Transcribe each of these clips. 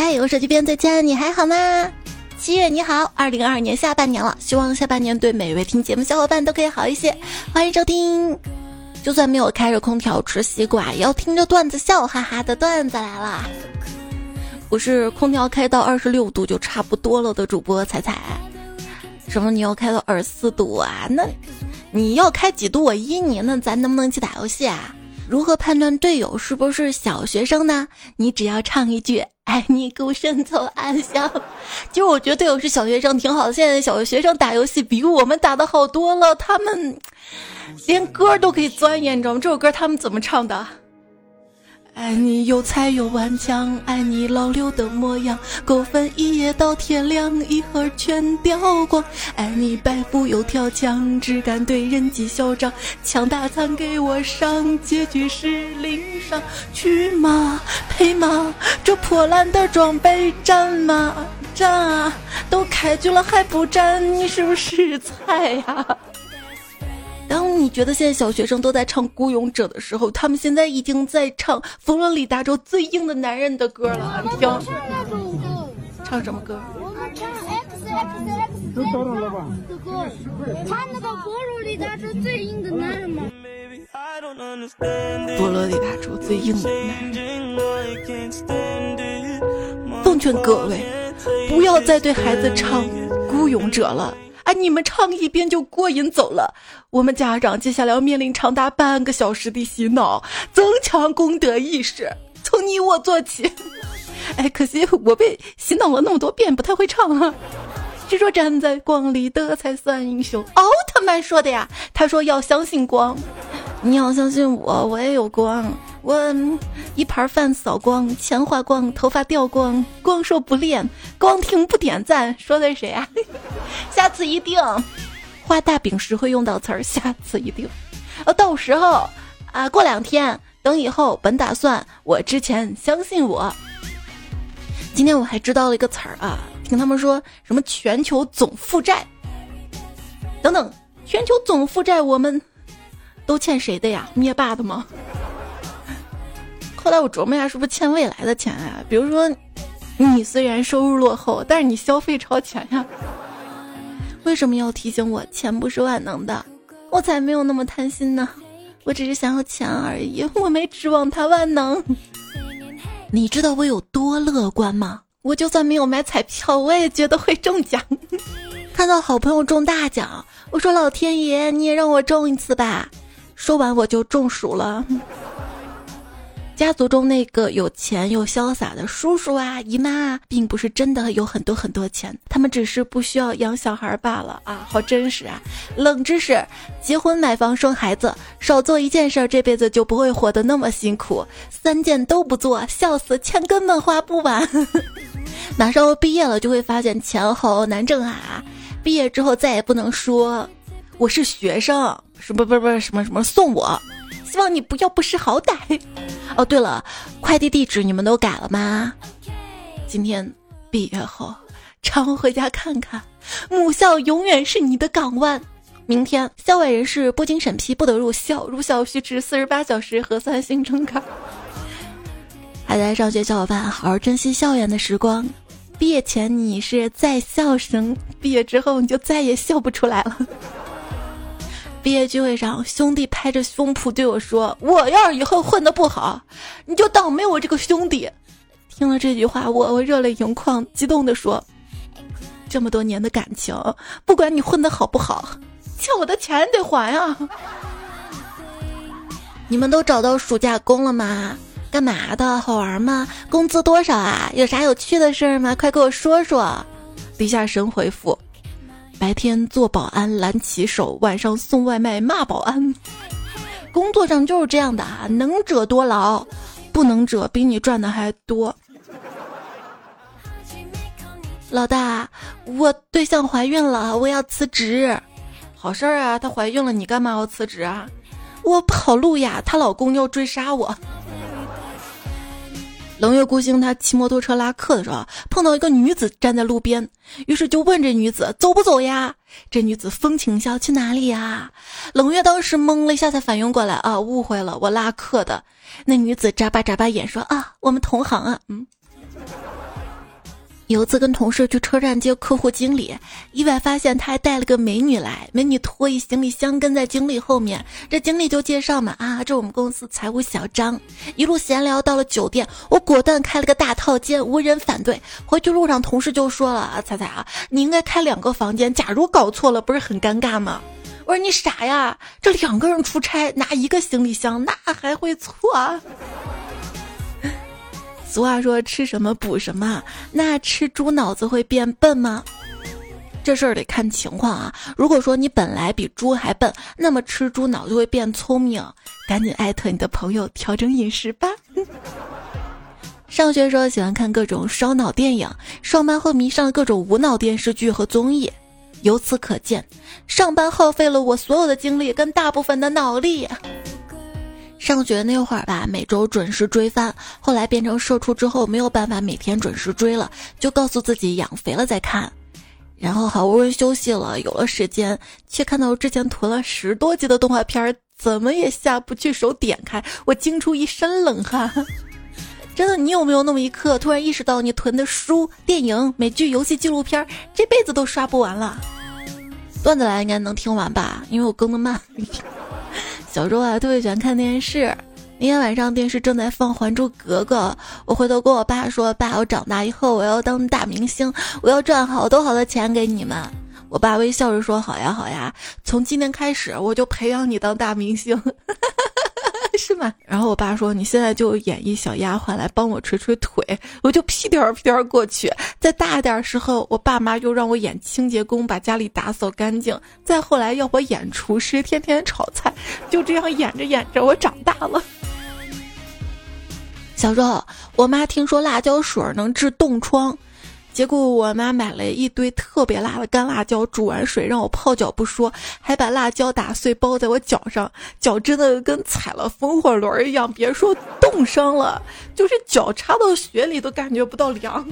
嗨，我手机边最亲爱的你还好吗？七月你好，二零二二年下半年了，希望下半年对每位听节目小伙伴都可以好一些。欢迎收听，就算没有开着空调吃西瓜，也要听着段子笑哈哈的段子来了。我是空调开到二十六度就差不多了的主播彩彩。什么？你要开到二十四度啊？那你要开几度？我依你。那咱能不能一起打游戏啊？如何判断队友是不是小学生呢？你只要唱一句“爱你孤身走暗巷”。其实我觉得队友是小学生挺好的，现在小学生打游戏比我们打的好多了，他们连歌都可以钻研，你知道吗？这首歌他们怎么唱的？爱你有才有顽强，爱你老六的模样，狗粪一夜到天亮，一盒全掉光。爱你白富又跳墙，只敢对人机嚣张，枪大餐给我上，结局是零伤。去吗？配吗？这破烂的装备战吗？战啊！都开局了还不战，你是不是菜呀？当你觉得现在小学生都在唱《孤勇者》的时候，他们现在已经在唱佛罗里达州最硬的男人的歌了。你听，唱什么歌？我们唱 X X X 的歌，唱那个佛罗里达州最硬的男人吗？佛罗里达州最硬的男人。奉劝各位，不要再对孩子唱《孤勇者》了。哎，你们唱一遍就过瘾走了。我们家长接下来要面临长达半个小时的洗脑，增强功德意识，从你我做起。哎，可惜我被洗脑了那么多遍，不太会唱啊。只说站在光里的才算英雄。奥特曼说的呀，他说要相信光，你要相信我，我也有光。我一盘饭扫光，钱花光，头发掉光，光说不练，光听不点赞，说的谁啊？下次一定画大饼时会用到词儿，下次一定。呃，到时候啊，过两天，等以后，本打算我之前相信我。今天我还知道了一个词儿啊，听他们说什么全球总负债等等，全球总负债我们都欠谁的呀？灭霸的吗？后来我琢磨一下，是不是欠未来的钱呀？比如说，你虽然收入落后，但是你消费超前呀。为什么要提醒我？钱不是万能的，我才没有那么贪心呢。我只是想要钱而已，我没指望它万能。你知道我有多乐观吗？我就算没有买彩票，我也觉得会中奖。看到好朋友中大奖，我说老天爷，你也让我中一次吧。说完我就中暑了。家族中那个有钱又潇洒的叔叔啊、姨妈啊，并不是真的有很多很多钱，他们只是不需要养小孩罢了啊！好真实啊！冷知识：结婚、买房、生孩子，少做一件事，这辈子就不会活得那么辛苦；三件都不做，笑死，钱根本花不完。马上要毕业了，就会发现钱好难挣啊！毕业之后再也不能说我是学生，什么不是不是什么什么送我。希望你不要不识好歹。哦，对了，快递地址你们都改了吗？今天毕业后常回家看看，母校永远是你的港湾。明天校外人士不经审批不得入校，入校需持四十八小时核酸行程卡。还在上学小伙伴，好好珍惜校园的时光。毕业前你是在校生，毕业之后你就再也笑不出来了。毕业聚会上，兄弟拍着胸脯对我说：“我要是以后混的不好，你就当没我这个兄弟。”听了这句话，我我热泪盈眶，激动地说：“这么多年的感情，不管你混的好不好，欠我的钱得还啊！”你们都找到暑假工了吗？干嘛的？好玩吗？工资多少啊？有啥有趣的事儿吗？快给我说说。地下神回复。白天做保安拦骑手，晚上送外卖骂保安。工作上就是这样的啊，能者多劳，不能者比你赚的还多。老大，我对象怀孕了，我要辞职。好事儿啊，她怀孕了，你干嘛要辞职啊？我跑路呀，她老公要追杀我。冷月孤星，他骑摩托车拉客的时候，碰到一个女子站在路边，于是就问这女子走不走呀？这女子风情笑，去哪里呀？冷月当时懵了一下，才反应过来啊，误会了，我拉客的。那女子眨巴眨巴眼说啊，我们同行啊，嗯。有一次跟同事去车站接客户经理，意外发现他还带了个美女来。美女拖一行李箱跟在经理后面，这经理就介绍嘛啊，这我们公司财务小张。一路闲聊到了酒店，我果断开了个大套间，无人反对。回去路上，同事就说了啊，彩彩啊，你应该开两个房间，假如搞错了，不是很尴尬吗？我说你傻呀，这两个人出差拿一个行李箱，那还会错？俗话说吃什么补什么，那吃猪脑子会变笨吗？这事儿得看情况啊。如果说你本来比猪还笨，那么吃猪脑就会变聪明。赶紧艾特你的朋友调整饮食吧。上学时候喜欢看各种烧脑电影，上班后迷上了各种无脑电视剧和综艺。由此可见，上班耗费了我所有的精力跟大部分的脑力。上学那会儿吧，每周准时追番，后来变成社畜之后，没有办法每天准时追了，就告诉自己养肥了再看。然后好不容易休息了，有了时间，却看到之前囤了十多集的动画片，怎么也下不去手点开，我惊出一身冷汗。真的，你有没有那么一刻，突然意识到你囤的书、电影、美剧、游戏、纪录片，这辈子都刷不完了？段子来应该能听完吧，因为我更的慢。小时候啊，特别喜欢看电视。那天晚上电视正在放《还珠格格》，我回头跟我爸说：“爸，我长大以后我要当大明星，我要赚好多好多钱给你们。”我爸微笑着说：“好呀，好呀，从今天开始我就培养你当大明星。” 是吗？然后我爸说：“你现在就演一小丫鬟来帮我捶捶腿，我就屁颠儿屁颠儿过去。再大一点时候，我爸妈又让我演清洁工，把家里打扫干净。再后来要我演厨师，天天炒菜。就这样演着演着，我长大了。小时候，我妈听说辣椒水能治冻疮。”结果我妈买了一堆特别辣的干辣椒，煮完水让我泡脚不说，还把辣椒打碎包在我脚上，脚真的跟踩了风火轮一样，别说冻伤了，就是脚插到雪里都感觉不到凉。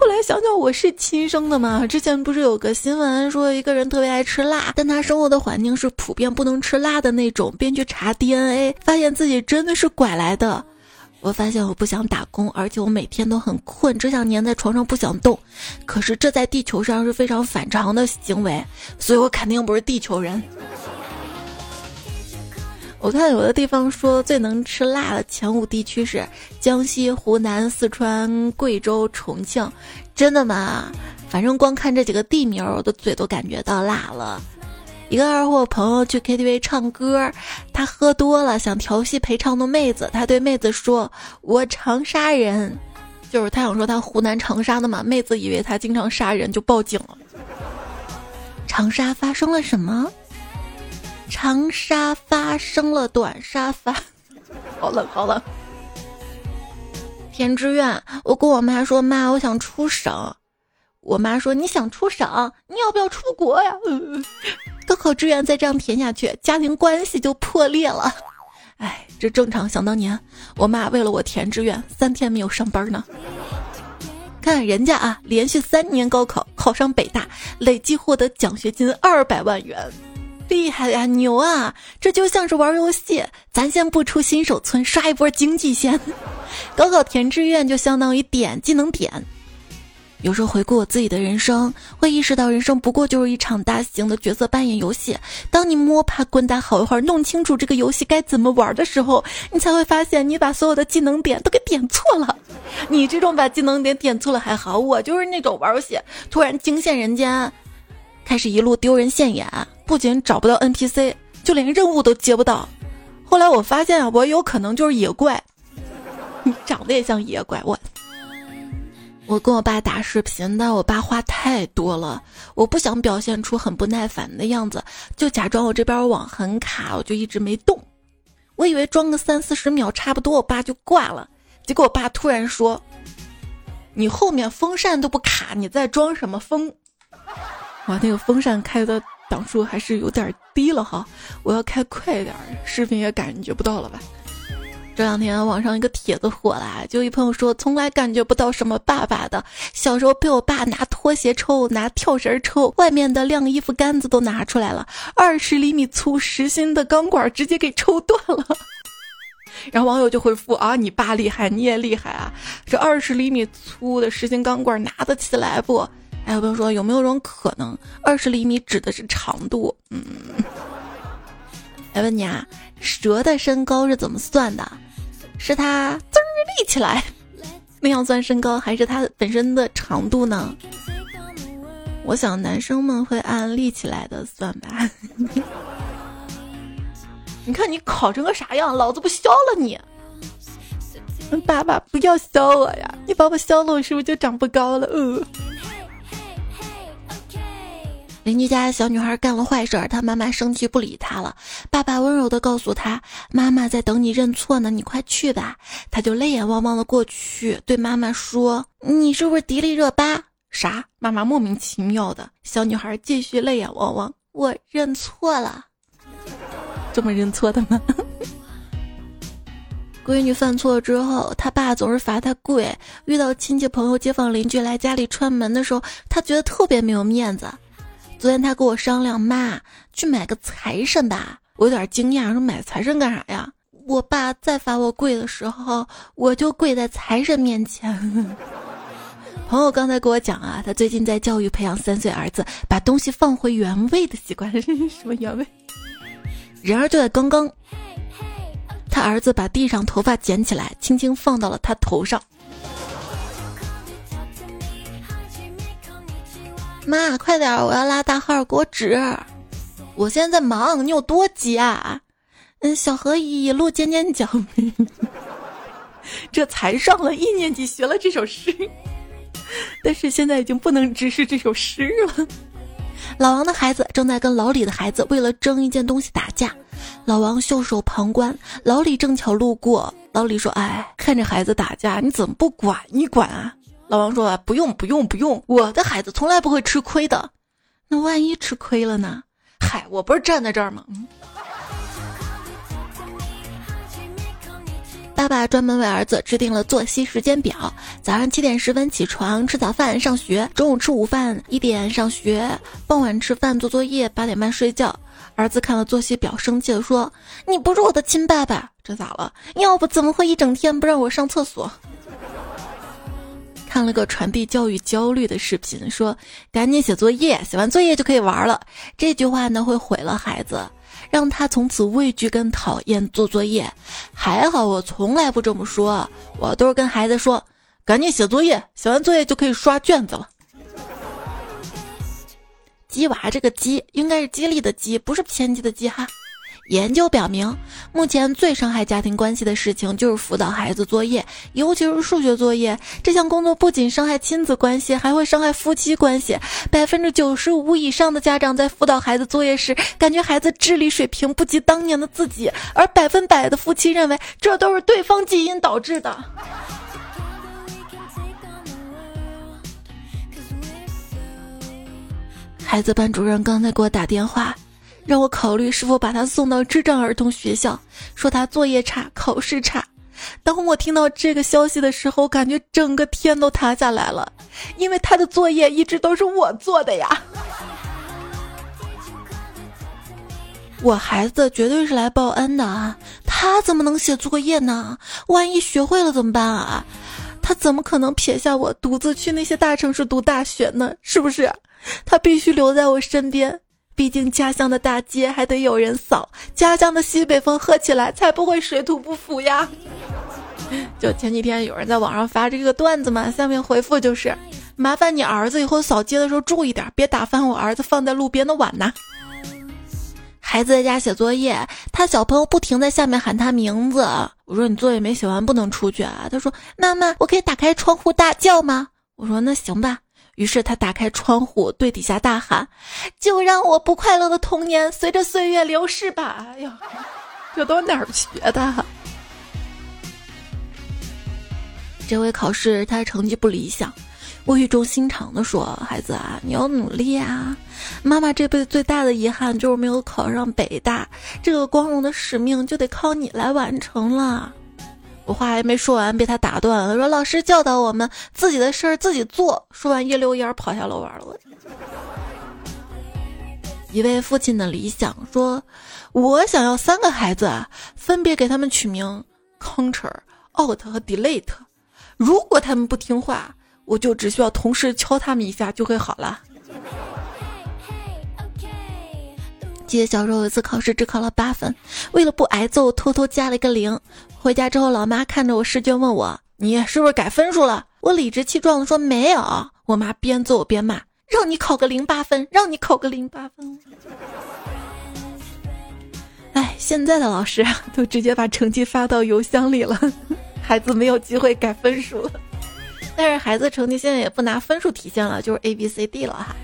后来想想我是亲生的嘛，之前不是有个新闻说一个人特别爱吃辣，但他生活的环境是普遍不能吃辣的那种，便去查 DNA，发现自己真的是拐来的。我发现我不想打工，而且我每天都很困，只想粘在床上不想动。可是这在地球上是非常反常的行为，所以我肯定不是地球人。我看有的地方说最能吃辣的前五地区是江西、湖南、四川、贵州、重庆，真的吗？反正光看这几个地名，我的嘴都感觉到辣了。一个二货朋友去 KTV 唱歌，他喝多了想调戏陪唱的妹子，他对妹子说：“我长沙人。”就是他想说他湖南长沙的嘛，妹子以为他经常杀人，就报警了。长沙发生了什么？长沙发生了短沙发，好冷好冷。填志愿，我跟我妈说：“妈，我想出省。”我妈说：“你想出省，你要不要出国呀？”高考志愿再这样填下去，家庭关系就破裂了。哎，这正常。想当年，我妈为了我填志愿，三天没有上班呢。看人家啊，连续三年高考考上北大，累计获得奖学金二百万元，厉害呀，牛啊！这就像是玩游戏，咱先不出新手村，刷一波经济先。高考填志愿就相当于点技能点。有时候回顾我自己的人生，会意识到人生不过就是一场大型的角色扮演游戏。当你摸爬滚打好一会儿，弄清楚这个游戏该怎么玩的时候，你才会发现你把所有的技能点都给点错了。你这种把技能点点错了还好，我就是那种玩游戏突然惊现人间，开始一路丢人现眼，不仅找不到 NPC，就连任务都接不到。后来我发现啊，我有可能就是野怪，你长得也像野怪，我。我跟我爸打视频，但我爸话太多了，我不想表现出很不耐烦的样子，就假装我这边网很卡，我就一直没动。我以为装个三四十秒差不多，我爸就挂了。结果我爸突然说：“你后面风扇都不卡，你在装什么风？”哇，那个风扇开的档数还是有点低了哈，我要开快一点，视频也感觉不到了吧。这两天网上一个帖子火了，就一朋友说从来感觉不到什么爸爸的，小时候被我爸拿拖鞋抽，拿跳绳抽，外面的晾衣服杆子都拿出来了，二十厘米粗实心的钢管直接给抽断了。然后网友就回复啊，你爸厉害，你也厉害啊！这二十厘米粗的实心钢管拿得起来不？还有朋友说有没有种可能，二十厘米指的是长度？嗯，来问你啊，蛇的身高是怎么算的？是它滋儿立起来那样算身高，还是它本身的长度呢？我想男生们会按立起来的算吧。你看你考成个啥样，老子不削了你！爸爸不要削我呀，你把我削了，我是不是就长不高了？呃。邻居家小女孩干了坏事，她妈妈生气不理她了。爸爸温柔的告诉她：“妈妈在等你认错呢，你快去吧。”她就泪眼汪汪的过去，对妈妈说：“你是不是迪丽热巴？”啥？妈妈莫名其妙的。小女孩继续泪眼汪汪：“我认错了。”这么认错的吗？闺女犯错之后，她爸总是罚她跪。遇到亲戚朋友、街坊邻居来家里串门的时候，她觉得特别没有面子。昨天他跟我商量，妈去买个财神吧。我有点惊讶，说买财神干啥呀？我爸再罚我跪的时候，我就跪在财神面前。朋友刚才跟我讲啊，他最近在教育培养三岁儿子把东西放回原位的习惯。什么原位？然而就在刚刚，他儿子把地上头发捡起来，轻轻放到了他头上。妈，快点，我要拉大号，给我纸。我现在在忙，你有多急啊？嗯，小何一路尖尖角，这才上了一年级，学了这首诗，但是现在已经不能直视这首诗了。老王的孩子正在跟老李的孩子为了争一件东西打架，老王袖手旁观，老李正巧路过，老李说：“哎，看着孩子打架，你怎么不管一管啊？”老王说啊：“不用，不用，不用，我的孩子从来不会吃亏的。那万一吃亏了呢？嗨，我不是站在这儿吗？”爸爸专门为儿子制定了作息时间表：早上七点十分起床吃早饭上学，中午吃午饭一点上学，傍晚吃饭做作业，八点半睡觉。儿子看了作息表，生气地说：“你不是我的亲爸爸，这咋了？要不怎么会一整天不让我上厕所？”看了个传递教育焦虑的视频，说赶紧写作业，写完作业就可以玩了。这句话呢会毁了孩子，让他从此畏惧跟讨厌做作业。还好我从来不这么说，我都是跟孩子说，赶紧写作业，写完作业就可以刷卷子了。鸡娃这个鸡应该是激励的鸡，不是偏激的鸡哈。研究表明，目前最伤害家庭关系的事情就是辅导孩子作业，尤其是数学作业。这项工作不仅伤害亲子关系，还会伤害夫妻关系。百分之九十五以上的家长在辅导孩子作业时，感觉孩子智力水平不及当年的自己，而百分百的夫妻认为这都是对方基因导致的。孩子班主任刚才给我打电话。让我考虑是否把他送到智障儿童学校，说他作业差、考试差。当我听到这个消息的时候，感觉整个天都塌下来了，因为他的作业一直都是我做的呀。我孩子绝对是来报恩的啊！他怎么能写作业呢？万一学会了怎么办啊？他怎么可能撇下我独自去那些大城市读大学呢？是不是？他必须留在我身边。毕竟家乡的大街还得有人扫，家乡的西北风喝起来才不会水土不服呀。就前几天有人在网上发这个段子嘛，下面回复就是：麻烦你儿子以后扫街的时候注意点，别打翻我儿子放在路边的碗呐。孩子在家写作业，他小朋友不停在下面喊他名字。我说你作业没写完不能出去啊。他说妈妈，我可以打开窗户大叫吗？我说那行吧。于是他打开窗户，对底下大喊：“就让我不快乐的童年随着岁月流逝吧！”哎呀，这都哪儿学的？这回考试他成绩不理想，我语重心长的说：“孩子啊，你要努力啊！妈妈这辈子最大的遗憾就是没有考上北大，这个光荣的使命就得靠你来完成了。”我话还没说完，被他打断了。说老师教导我们自己的事儿自己做。说完一溜烟跑下楼玩了。一位父亲的理想说：“我想要三个孩子，啊分别给他们取名 Ctrl、Alt 和 Delete。如果他们不听话，我就只需要同时敲他们一下就会好了。记得小时候有一次考试只考了八分，为了不挨揍，偷偷加了一个零。回家之后，老妈看着我试卷问我：“你是不是改分数了？”我理直气壮的说：“没有。”我妈边揍我边骂：“让你考个零八分，让你考个零八分。”哎，现在的老师啊都直接把成绩发到邮箱里了，孩子没有机会改分数了。但是孩子成绩现在也不拿分数体现了，就是 A B C D 了哈。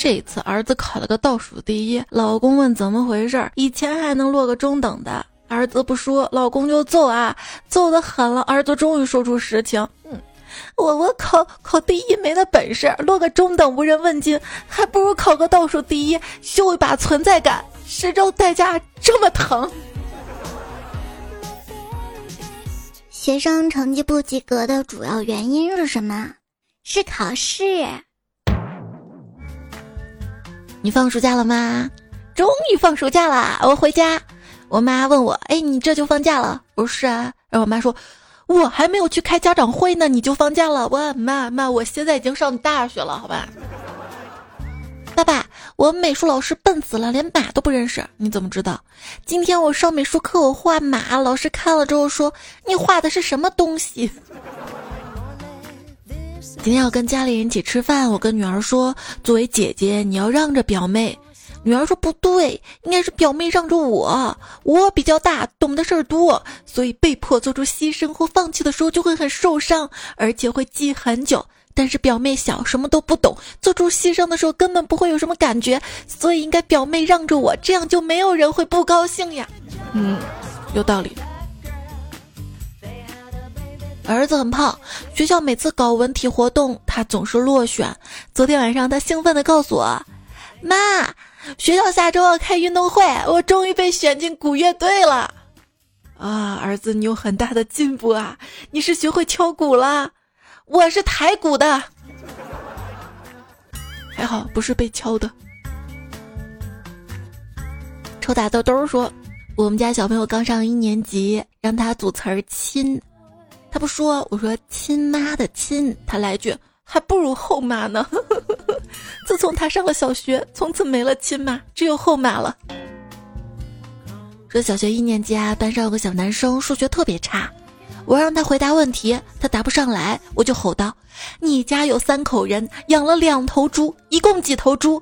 这一次儿子考了个倒数第一，老公问怎么回事儿，以前还能落个中等的，儿子不说，老公就揍啊，揍的狠了。儿子终于说出实情，嗯，我我考考第一没那本事，落个中等无人问津，还不如考个倒数第一，秀一把存在感。实招代价这么疼。学生成绩不及格的主要原因是什么？是考试。你放暑假了吗？终于放暑假了，我回家。我妈问我：“哎，你这就放假了？”我说：“是啊。”然后我妈说：“我还没有去开家长会呢，你就放假了？”我妈妈，我现在已经上大学了，好吧？爸爸，我美术老师笨死了，连马都不认识。你怎么知道？今天我上美术课，我画马，老师看了之后说：“你画的是什么东西？”今天要跟家里人一起吃饭，我跟女儿说：“作为姐姐，你要让着表妹。”女儿说：“不对，应该是表妹让着我，我比较大，懂的事儿多，所以被迫做出牺牲或放弃的时候就会很受伤，而且会记很久。”但是表妹小，什么都不懂，做出牺牲的时候根本不会有什么感觉，所以应该表妹让着我，这样就没有人会不高兴呀。嗯，有道理。儿子很胖，学校每次搞文体活动，他总是落选。昨天晚上，他兴奋地告诉我：“妈，学校下周要开运动会，我终于被选进鼓乐队了。”啊，儿子，你有很大的进步啊！你是学会敲鼓了。我是抬鼓的，还好不是被敲的。抽大豆豆说：“我们家小朋友刚上一年级，让他组词儿亲，他不说，我说亲妈的亲，他来句还不如后妈呢。自从他上了小学，从此没了亲妈，只有后妈了。说小学一年级啊，班上有个小男生，数学特别差。”我让他回答问题，他答不上来，我就吼道：“你家有三口人，养了两头猪，一共几头猪？”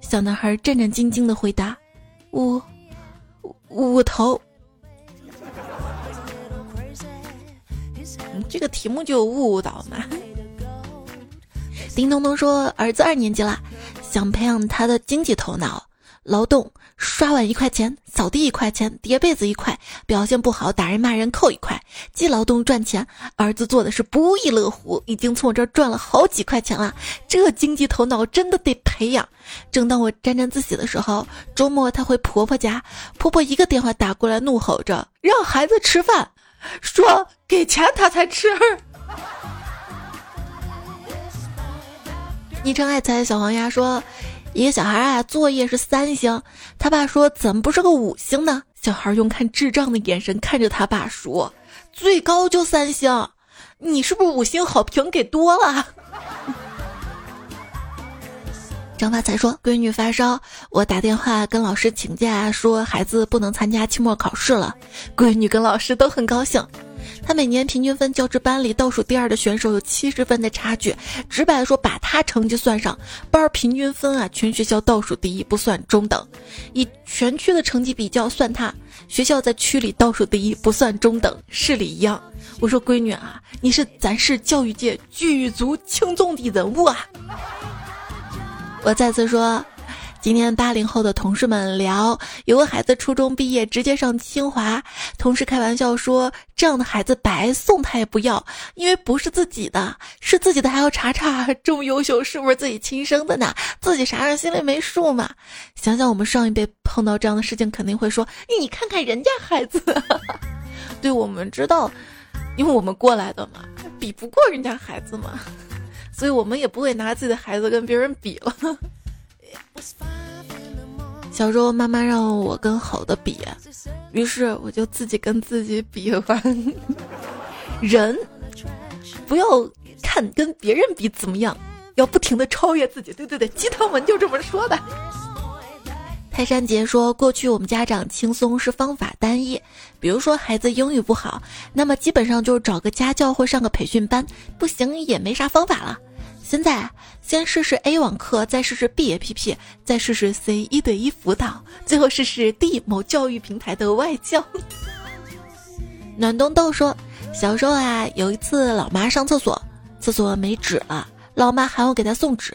小男孩战战兢兢的回答：“五五头。”这个题目就误导嘛。叮咚咚说：“儿子二年级了，想培养他的经济头脑。”劳动刷碗一块钱，扫地一块钱，叠被子一块，表现不好打人骂人扣一块，既劳动赚钱，儿子做的是不亦乐乎，已经从我这儿赚了好几块钱了。这经济头脑真的得培养。正当我沾沾自喜的时候，周末他回婆婆家，婆婆一个电话打过来，怒吼着让孩子吃饭，说给钱他才吃。昵称爱财小黄鸭说。一个小孩啊，作业是三星，他爸说怎么不是个五星呢？小孩用看智障的眼神看着他爸说：“最高就三星，你是不是五星好评给多了？” 张发财说：“闺女发烧，我打电话跟老师请假，说孩子不能参加期末考试了。闺女跟老师都很高兴。”他每年平均分教职班里倒数第二的选手有七十分的差距，直白说，把他成绩算上，班平均分啊，全学校倒数第一，不算中等；以全区的成绩比较，算他学校在区里倒数第一，不算中等，市里一样。我说闺女啊，你是咱市教育界举足轻重的人物啊！我再次说。今天八零后的同事们聊，有个孩子初中毕业直接上清华，同事开玩笑说这样的孩子白送他也不要，因为不是自己的，是自己的还要查查这么优秀是不是自己亲生的呢？自己啥样心里没数嘛？想想我们上一辈碰到这样的事情，肯定会说你看看人家孩子，对我们知道，因为我们过来的嘛，比不过人家孩子嘛，所以我们也不会拿自己的孩子跟别人比了。小时候妈妈让我跟好的比，于是我就自己跟自己比完。人不要看跟别人比怎么样，要不停的超越自己。对对对，鸡汤文就这么说的。泰山杰说：“过去我们家长轻松是方法单一，比如说孩子英语不好，那么基本上就是找个家教或上个培训班，不行也没啥方法了。现在先试试 A 网课，再试试 B APP，再试试 C 一对一辅导，最后试试 D 某教育平台的外教。”暖冬豆说：“小时候啊，有一次老妈上厕所，厕所没纸了。”老妈喊我给她送纸，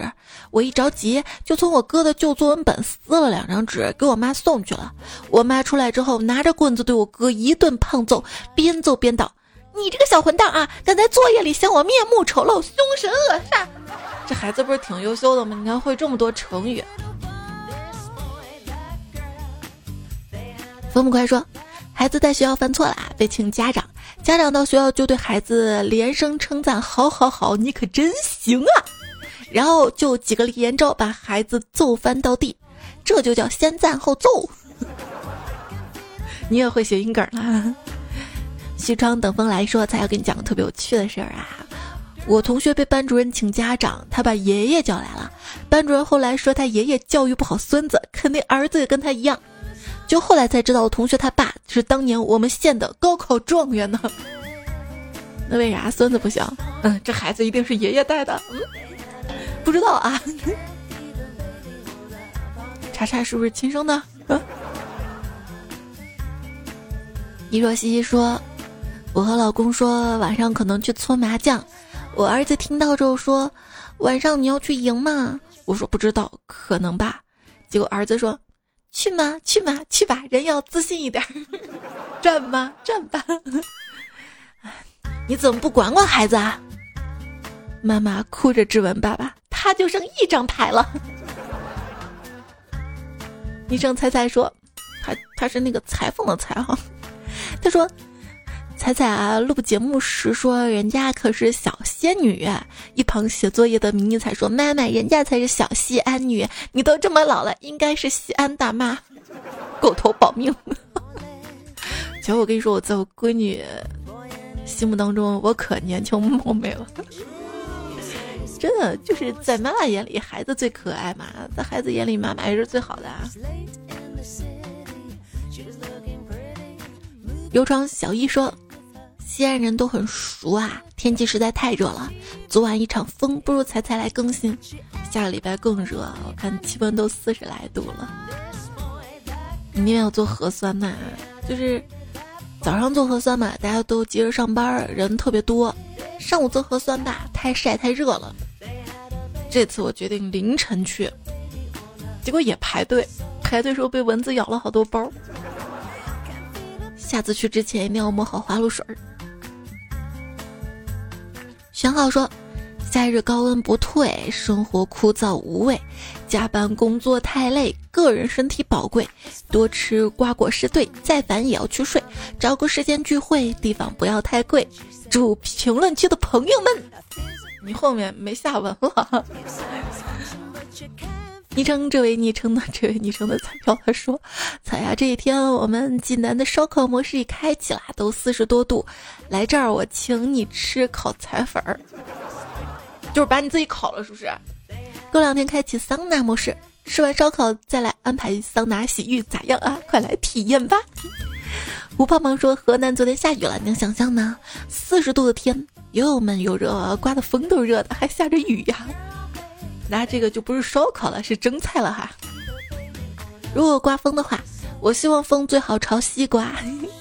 我一着急就从我哥的旧作文本撕了两张纸给我妈送去了。我妈出来之后拿着棍子对我哥一顿胖揍，边揍边道：“你这个小混蛋啊，敢在作业里嫌我面目丑陋、凶神恶煞！”这孩子不是挺优秀的吗？你看会这么多成语。风不快说，孩子在学校犯错了，被请家长。家长到学校就对孩子连声称赞：“好好好，你可真行啊！”然后就几个连招把孩子揍翻到地，这就叫先赞后揍。你也会谐音梗啦？西窗等风来说，才要跟你讲个特别有趣的事儿啊！我同学被班主任请家长，他把爷爷叫来了。班主任后来说他爷爷教育不好孙子，肯定儿子也跟他一样。就后来才知道，我同学他爸是当年我们县的高考状元呢。那为啥孙子不行？嗯，这孩子一定是爷爷带的。嗯，不知道啊。查查是不是亲生的？嗯。你若西西说，我和老公说晚上可能去搓麻将。我儿子听到之后说，晚上你要去赢吗？我说不知道，可能吧。结果儿子说。去吗？去吗？去吧！人要自信一点。转吗？转吧。你怎么不管管孩子啊？妈妈哭着质问爸爸：“他就剩一张牌了。”医生猜猜说：“他他是那个裁缝的裁哈。”他说。彩彩啊，录节目时说人家可是小仙女，一旁写作业的迷你彩说：“妈妈，人家才是小西安女，你都这么老了，应该是西安大妈。”狗头保命。其实我跟你说，我在我闺女心目当中，我可年轻貌美了。真的，就是在妈妈眼里，孩子最可爱嘛，在孩子眼里，妈妈也是最好的。游床小一说。西安人都很熟啊，天气实在太热了。昨晚一场风，不如彩彩来更新。下个礼拜更热，我看气温都四十来度了。明天要做核酸嘛，就是早上做核酸嘛，大家都急着上班，人特别多。上午做核酸吧，太晒太热了。这次我决定凌晨去，结果也排队，排队时候被蚊子咬了好多包。下次去之前一定要抹好花露水儿。选好说，夏日高温不退，生活枯燥无味，加班工作太累，个人身体宝贵，多吃瓜果是对，再烦也要去睡，找个时间聚会，地方不要太贵。祝评论区的朋友们，你后面没下文了。昵称这位昵称的这位昵称的彩票他说：“彩呀，这一天我们济南的烧烤模式已开启了，都四十多度，来这儿我请你吃烤彩粉儿，就是把你自己烤了，是不是？过两天开启桑拿模式，吃完烧烤再来安排桑拿洗浴，咋样啊？快来体验吧！”吴胖胖说：“河南昨天下雨了，你能想象吗？四十度的天，又闷又热，刮的风都热的，还下着雨呀。”那这个就不是烧烤了，是蒸菜了哈。如果刮风的话，我希望风最好朝西刮，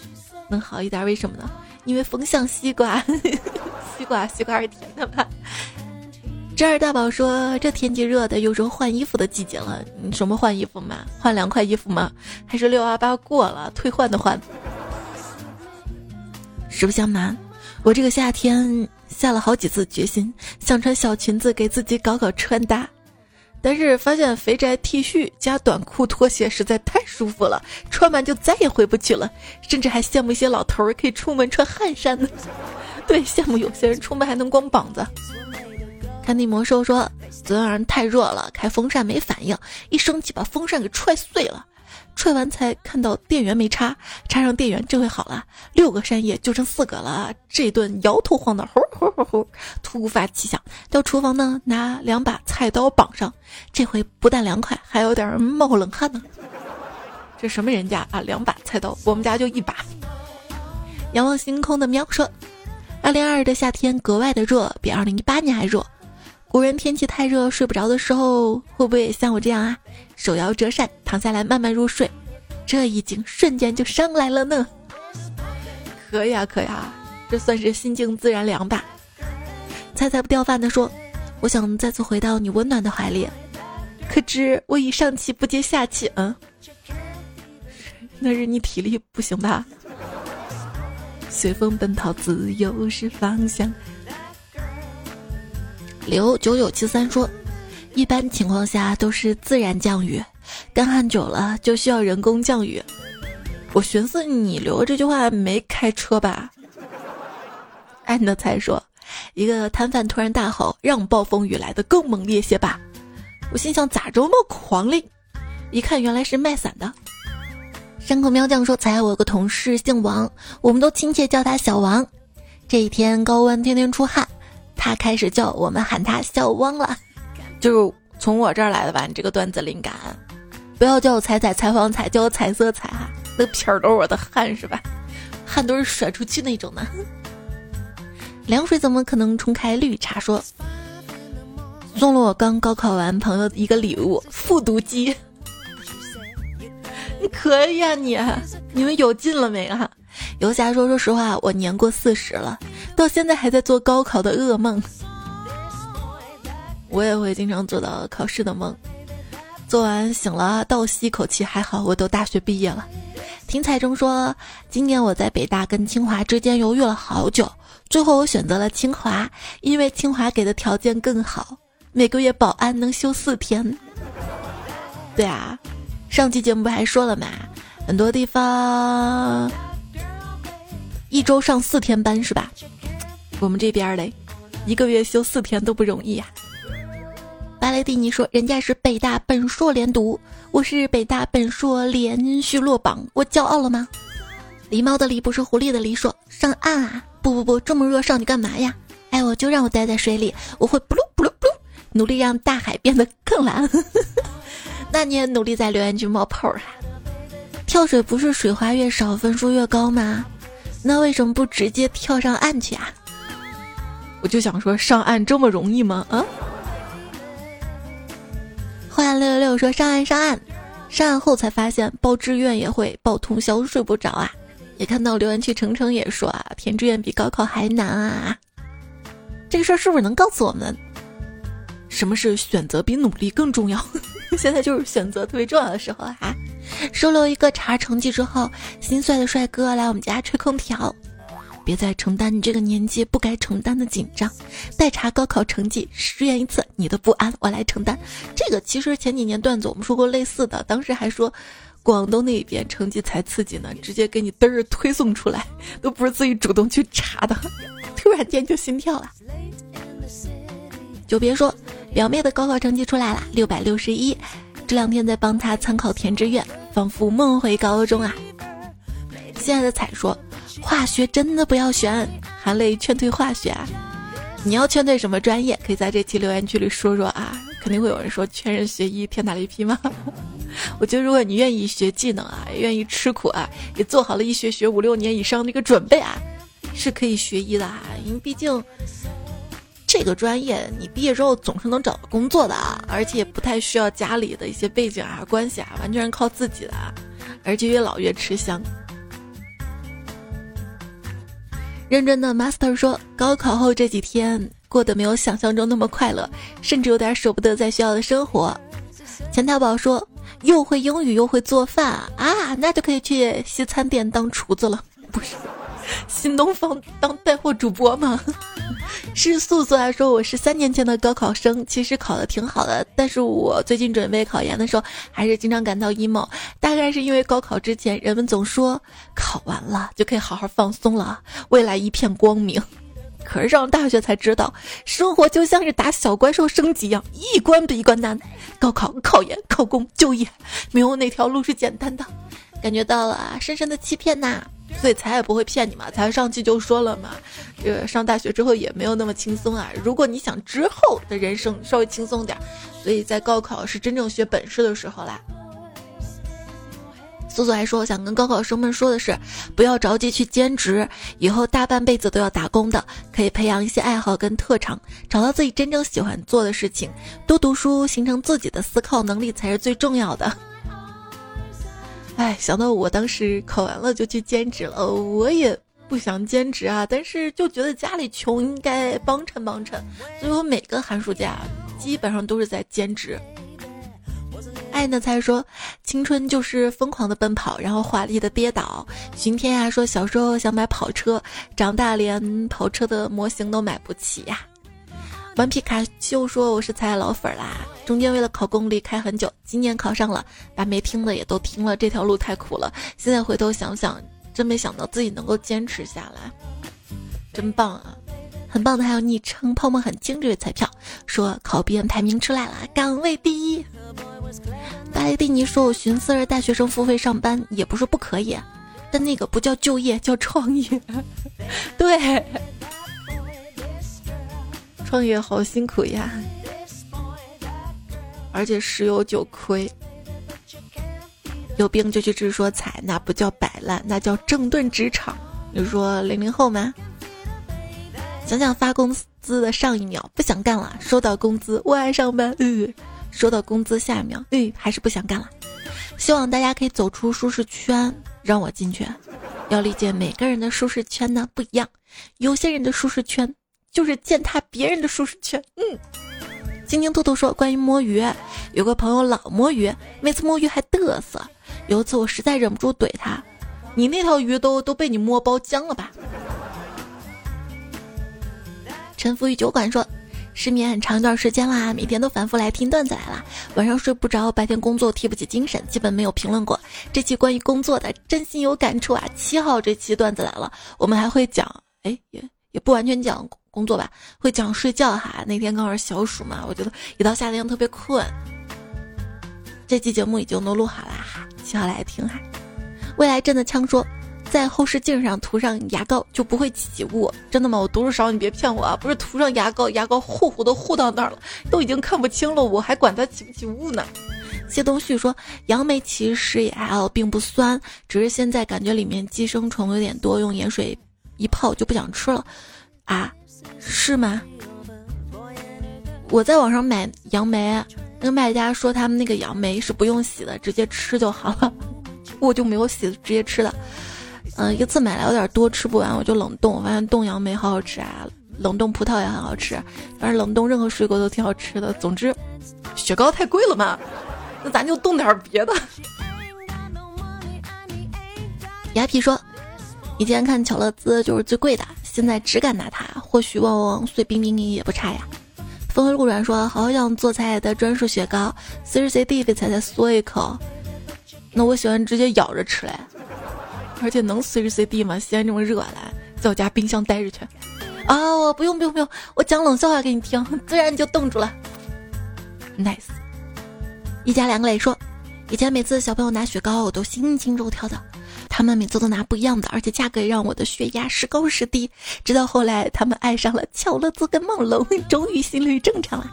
能好一点。为什么呢？因为风像西瓜，西瓜西瓜是甜的吧？这儿大宝说，这天气热的，有时候换衣服的季节了。你什么换衣服嘛？换凉快衣服吗？还是六幺八过了退换的换？实不相瞒，我这个夏天。下了好几次决心，想穿小裙子给自己搞搞穿搭，但是发现肥宅 T 恤加短裤拖鞋实在太舒服了，穿完就再也回不去了。甚至还羡慕一些老头儿可以出门穿汗衫呢。对，羡慕有些人出门还能光膀子。看地魔兽说，昨天晚上太热了，开风扇没反应，一生气把风扇给踹碎了，踹完才看到电源没插，插上电源这回好了，六个扇叶就剩四个了。这顿摇头晃脑，吼吼吼吼，突发奇想，到厨房呢拿两把菜刀绑上，这回不但凉快，还有点冒冷汗呢。这什么人家啊？两把菜刀，我们家就一把。仰望星空的喵说：“二零二二的夏天格外的热，比二零一八年还热。古人天气太热睡不着的时候，会不会也像我这样啊？手摇折扇，躺下来慢慢入睡，这一景瞬间就上来了呢。可以啊，可以啊，这算是心静自然凉吧。”菜菜不掉饭的说：“我想再次回到你温暖的怀里，可知我已上气不接下气。”嗯。那是你体力不行吧？随风奔跑，自由是方向。刘九九七三说，一般情况下都是自然降雨，干旱久了就需要人工降雨。我寻思你留这句话没开车吧？安德才说，一个摊贩突然大吼，让暴风雨来的更猛烈些吧。我心想咋这么狂嘞？一看原来是卖伞的。山口喵酱说：“才我有个同事姓王，我们都亲切叫他小王。这一天高温，天天出汗，他开始叫我们喊他小汪了，就是从我这儿来的吧？你这个段子灵感，不要叫我彩彩采访彩，叫我彩色彩哈，那皮儿都是我的汗是吧？汗都是甩出去那种的。凉水怎么可能冲开绿茶？说送了我刚高考完朋友一个礼物，复读机。”你可以啊，你你们有劲了没啊？游侠说：“说实话，我年过四十了，到现在还在做高考的噩梦。我也会经常做到考试的梦，做完醒了，倒吸一口气，还好我都大学毕业了。”听彩中说：“今年我在北大跟清华之间犹豫了好久，最后我选择了清华，因为清华给的条件更好，每个月保安能休四天。”对啊。上期节目不还说了嘛，很多地方一周上四天班是吧？我们这边嘞，一个月休四天都不容易呀。巴雷蒂尼说：“人家是北大本硕连读，我是北大本硕连续落榜，我骄傲了吗？”狸猫的狸不是狐狸的狸说：“上岸啊！不不不，这么热上去干嘛呀？哎，我就让我待在水里，我会不噜不噜不噜，努力让大海变得更蓝。”那你也努力在留言区冒泡啊！跳水不是水花越少分数越高吗？那为什么不直接跳上岸去啊？我就想说，上岸这么容易吗？啊！欢迎六六六说上岸上岸，上岸后才发现报志愿也会报通宵睡不着啊！也看到留言区程程也说啊，填志愿比高考还难啊！这个事儿是不是能告诉我们，什么是选择比努力更重要？现在就是选择特别重要的时候啊！收留一个查成绩之后心碎的帅哥来我们家吹空调，别再承担你这个年纪不该承担的紧张。代查高考成绩十元一次，你的不安我来承担。这个其实前几年段子我们说过类似的，当时还说广东那边成绩才刺激呢，直接给你嘚儿推送出来，都不是自己主动去查的，突然间就心跳了。就别说。表妹的高考成绩出来了，六百六十一。这两天在帮她参考填志愿，仿佛梦回高中啊。亲爱的彩说，化学真的不要选，含泪劝退化学。你要劝退什么专业？可以在这期留言区里说说啊。肯定会有人说劝人学医，天打雷劈吗？我觉得如果你愿意学技能啊，愿意吃苦啊，也做好了一学学五六年以上的一个准备啊，是可以学医的啊，因为毕竟。这个专业你毕业之后总是能找到工作的啊，而且也不太需要家里的一些背景啊、关系啊，完全是靠自己的啊，而且越老越吃香。认真的 master 说，高考后这几天过得没有想象中那么快乐，甚至有点舍不得在学校的生活。钱大宝说，又会英语又会做饭啊，那就可以去西餐店当厨子了，不是？新东方当带货主播吗？是素素来说，我是三年前的高考生，其实考的挺好的，但是我最近准备考研的时候，还是经常感到 emo。大概是因为高考之前，人们总说考完了就可以好好放松了，未来一片光明。可是上了大学才知道，生活就像是打小怪兽升级一样，一关比一关难。高考、考研、考公、就业，没有哪条路是简单的。感觉到了深深的欺骗呐，所以才也不会骗你嘛。才上期就说了嘛，这个上大学之后也没有那么轻松啊。如果你想之后的人生稍微轻松点，所以在高考是真正学本事的时候啦。苏苏还说，想跟高考生们说的是，不要着急去兼职，以后大半辈子都要打工的，可以培养一些爱好跟特长，找到自己真正喜欢做的事情，多读书，形成自己的思考能力才是最重要的。哎，想到我当时考完了就去兼职了，我也不想兼职啊，但是就觉得家里穷，应该帮衬帮衬，所以我每个寒暑假基本上都是在兼职。爱呢才说，青春就是疯狂的奔跑，然后华丽的跌倒。巡天涯说，小时候想买跑车，长大连跑车的模型都买不起呀。顽皮卡丘说，我是彩老粉啦，中间为了考公离开很久，今年考上了，把没听的也都听了。这条路太苦了，现在回头想想，真没想到自己能够坚持下来，真棒啊！很棒的还有昵称泡沫很精这位彩票说，考编排名出来了，岗位第一。巴雷蒂尼说：“我寻思着大学生付费上班也不是不可以，但那个不叫就业，叫创业。对，创业好辛苦呀，而且十有九亏。有病就去治，说彩那不叫摆烂，那叫整顿职场。你说零零后吗？想想发工资的上一秒不想干了，收到工资我爱上班。”嗯。收到工资，下一秒，嗯，还是不想干了。希望大家可以走出舒适圈，让我进去。要理解每个人的舒适圈呢不一样，有些人的舒适圈就是践踏别人的舒适圈。嗯，晶晶兔兔说，关于摸鱼，有个朋友老摸鱼，每次摸鱼还嘚瑟。有一次我实在忍不住怼他，你那条鱼都都被你摸包浆了吧？沉浮于酒馆说。失眠很长一段时间啦，每天都反复来听段子来了，晚上睡不着，白天工作提不起精神，基本没有评论过。这期关于工作的，真心有感触啊！七号这期段子来了，我们还会讲，哎，也也不完全讲工作吧，会讲睡觉哈。那天刚好是小暑嘛，我觉得一到夏天特别困。这期节目已经都录好了哈，七号来听哈。未来真的枪说。在后视镜上涂上牙膏就不会起雾，真的吗？我读书少，你别骗我啊！不是涂上牙膏，牙膏糊糊都糊到那儿了，都已经看不清了，我还管它起不起雾呢？谢东旭说，杨梅其实也还好，并不酸，只是现在感觉里面寄生虫有点多，用盐水一泡就不想吃了。啊，是吗？我在网上买杨梅，那个卖家说他们那个杨梅是不用洗的，直接吃就好了，我就没有洗，直接吃的。嗯，一次买来有点多，吃不完我就冷冻。我发现冻杨梅好好吃啊，冷冻葡萄也很好吃，反正冷冻任何水果都挺好吃的。总之，雪糕太贵了嘛，那咱就冻点别的。牙皮说，以前看巧乐兹就是最贵的，现在只敢拿它。或许旺旺碎冰冰也不差呀。峰回路转说，好想做菜的专属雪糕，四十 C 地被踩踩嗦一口，那我喜欢直接咬着吃嘞。而且能随时随地吗？西安这么热，来在我家冰箱待着去。啊，我不用不用不用，我讲冷笑话给你听，自然就冻住了。Nice。一家两个磊说，以前每次小朋友拿雪糕，我都心惊肉跳的。他们每次都拿不一样的，而且价格也让我的血压时高时低。直到后来，他们爱上了巧乐兹跟梦龙，终于心率正常了。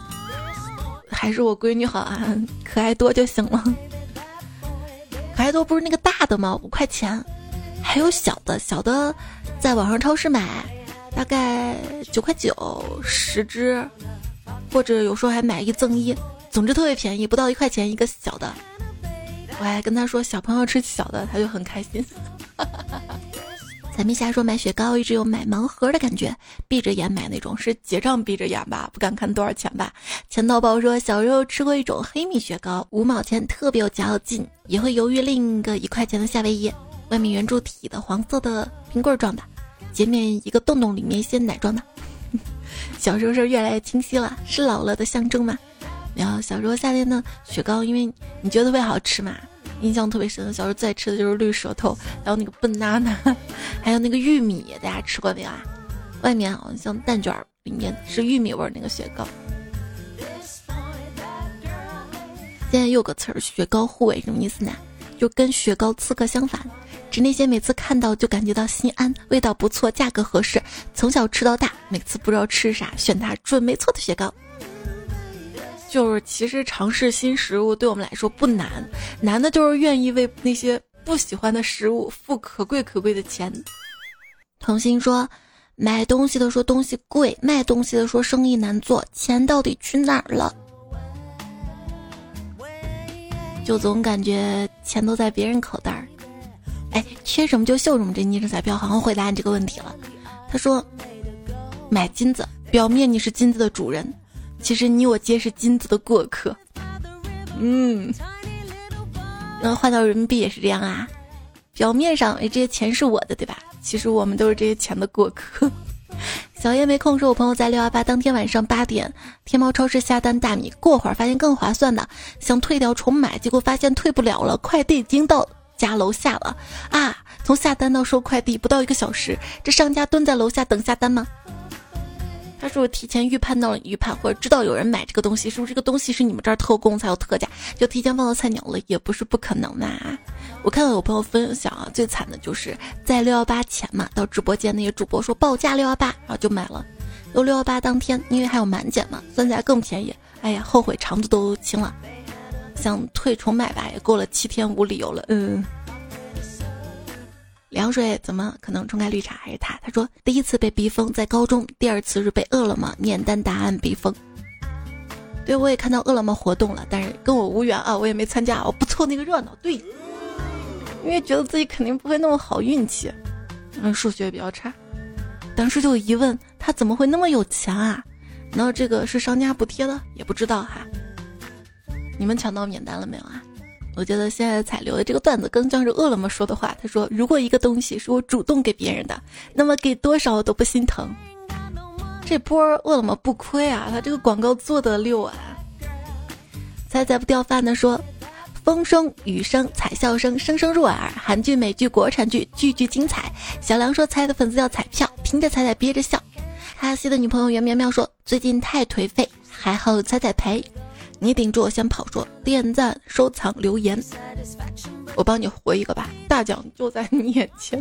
还是我闺女好啊，可爱多就行了。可爱多不是那个大的吗？五块钱。还有小的，小的，在网上超市买，大概九块九十只，或者有时候还买一赠一，总之特别便宜，不到一块钱一个小的。我还跟他说小朋友吃小的，他就很开心。彩蜜侠说买雪糕一直有买盲盒的感觉，闭着眼买那种是结账闭着眼吧，不敢看多少钱吧。钱刀宝说小时候吃过一种黑米雪糕，五毛钱特别有嚼劲，也会犹豫另一个一块钱的夏威夷。外面圆柱体的黄色的冰棍状的，前面一个洞洞，里面些奶状的。小时候是越来越清晰了，是老了的象征吗？然后小时候夏天的雪糕，因为你觉得特别好吃嘛，印象特别深。小时候最爱吃的就是绿舌头，还有那个笨娜娜，还有那个玉米，大家吃过没有啊？外面好像蛋卷，里面是玉米味那个雪糕。现在又有个词儿“雪糕护卫”，什么意思呢？就跟雪糕刺客相反，指那些每次看到就感觉到心安、味道不错、价格合适、从小吃到大，每次不知道吃啥选它准没错的雪糕。就是其实尝试新食物对我们来说不难，难的就是愿意为那些不喜欢的食物付可贵可贵的钱。童心说，买东西的说东西贵，卖东西的说生意难做，钱到底去哪儿了？就总感觉钱都在别人口袋儿。哎，缺什么就秀什么，这昵称彩票好像回答你这个问题了。他说，买金子，表面你是金子的主人。其实你我皆是金子的过客，嗯，那换到人民币也是这样啊。表面上，哎，这些钱是我的，对吧？其实我们都是这些钱的过客。小叶没空，说我朋友在六幺八当天晚上八点，天猫超市下单大米，过会儿发现更划算的，想退掉重买，结果发现退不了了，快递已经到家楼下了啊！从下单到收快递不到一个小时，这商家蹲在楼下等下单吗？他是不是提前预判到了预判，或者知道有人买这个东西？是不是这个东西是你们这儿特供才有特价，就提前放到菜鸟了？也不是不可能呐。我看到有朋友分享啊，最惨的就是在六幺八前嘛，到直播间那些主播说报价六幺八，然后就买了。有六幺八当天，因为还有满减嘛，算起来更便宜。哎呀，后悔肠子都青了，想退重买吧，也过了七天无理由了。嗯。凉水怎么可能冲开绿茶？还是他？他说第一次被逼疯在高中，第二次是被饿了么念单答案逼疯。对，我也看到饿了么活动了，但是跟我无缘啊，我也没参加，我不凑那个热闹。对，因为觉得自己肯定不会那么好运气，嗯，数学比较差。当时就疑问，他怎么会那么有钱啊？难道这个是商家补贴的？也不知道哈。你们抢到免单了没有啊？我觉得现在彩留的这个段子更像是饿了么说的话。他说：“如果一个东西是我主动给别人的，那么给多少我都不心疼。”这波饿了么不亏啊，他这个广告做的溜啊！彩彩不掉饭的说：“风声、雨声、彩笑声，声声入耳。韩剧、美剧、国产剧，句句精彩。”小梁说：“猜的粉丝要彩票，听着彩彩憋着笑。”哈西的女朋友袁苗苗说：“最近太颓废，还好彩彩陪。”你顶住我先跑，说点赞、收藏、留言，我帮你回一个吧，大奖就在你眼前。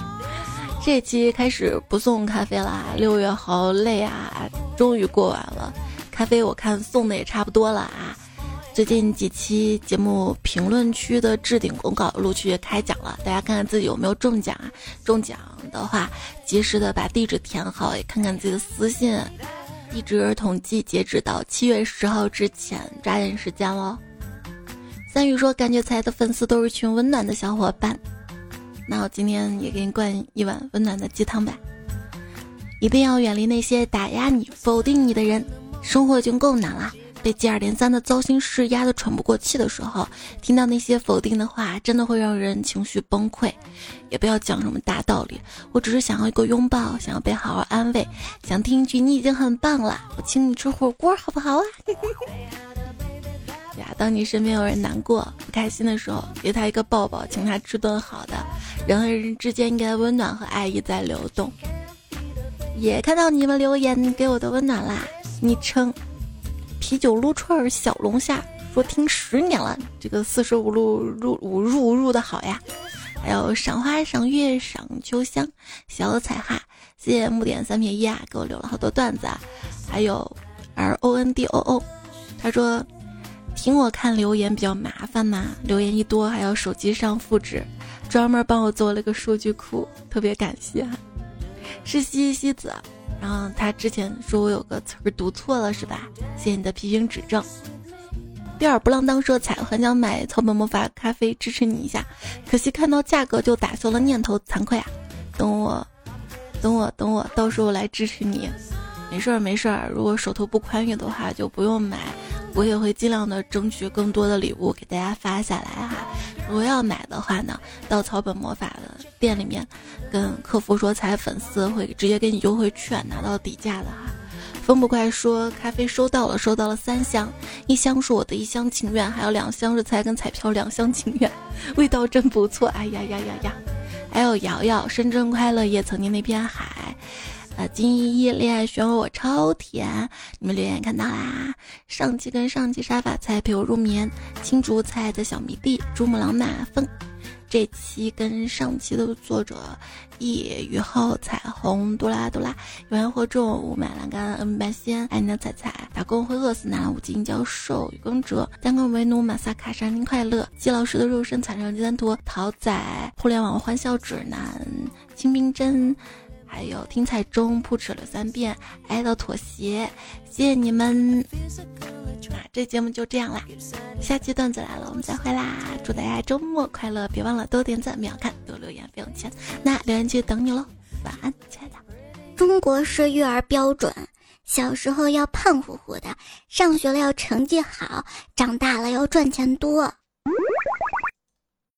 这期开始不送咖啡啦，六月好累啊，终于过完了，咖啡我看送的也差不多了啊。最近几期节目评论区的置顶公告陆续开奖了，大家看看自己有没有中奖啊？中奖的话，及时的把地址填好，也看看自己的私信。一直统计截止到七月十号之前，抓紧时间喽。三宇说：“感觉彩的粉丝都是群温暖的小伙伴，那我今天也给你灌一碗温暖的鸡汤吧。一定要远离那些打压你、否定你的人，生活已经够难了。”被接二连三的糟心事压得喘不过气的时候，听到那些否定的话，真的会让人情绪崩溃。也不要讲什么大道理，我只是想要一个拥抱，想要被好好安慰，想听一句你已经很棒了，我请你吃火锅好不好啊？呀，当你身边有人难过、不开心的时候，给他一个抱抱，请他吃顿好的。人和人之间应该温暖和爱意在流动。也看到你们留言给我的温暖啦，昵称。啤酒撸串小龙虾说听十年了，这个四舍五入入五入入的好呀。还有赏花赏月赏秋香小彩哈，谢谢木点三撇一啊，给我留了好多段子啊。还有 R O N D O O，他说听我看留言比较麻烦嘛，留言一多还要手机上复制，专门帮我做了个数据库，特别感谢。是西西子。然后他之前说我有个词儿读错了是吧？谢谢你的批评指正。第二不浪当说彩很想买草本魔法咖啡支持你一下，可惜看到价格就打消了念头，惭愧啊！等我，等我，等我，到时候来支持你。没事儿没事儿，如果手头不宽裕的话就不用买，我也会尽量的争取更多的礼物给大家发下来哈。如果要买的话呢，到草本魔法的店里面，跟客服说才粉丝会直接给你优惠券，拿到底价的哈。风不快说咖啡收到了，收到了三箱，一箱是我的一厢情愿，还有两箱是才跟彩票两厢情愿，味道真不错。哎呀呀呀呀！还有瑶瑶，深圳快乐夜曾经那片海，啊，金依依恋爱漩涡我超甜，你们留言看到啦。上期跟上期沙发菜陪我入眠，青竹菜的小迷弟，珠穆朗玛峰。这期跟上期的作者叶雨后彩虹嘟啦嘟啦有缘获中五买栏杆恩白仙爱你的彩彩打工会饿死男五金教授雨公哲单工为奴马萨卡山林快乐季老师的肉身惨上鸡蛋图桃仔互联网欢笑指南清冰针。还有听彩中扑哧了三遍，挨到妥协，谢谢你们。那这节目就这样啦，下期段子来了，我们再会啦！祝大家周末快乐，别忘了多点赞、秒看、多留言、不用钱。那留言区等你喽，晚安，亲爱的。中国式育儿标准：小时候要胖乎乎的，上学了要成绩好，长大了要赚钱多。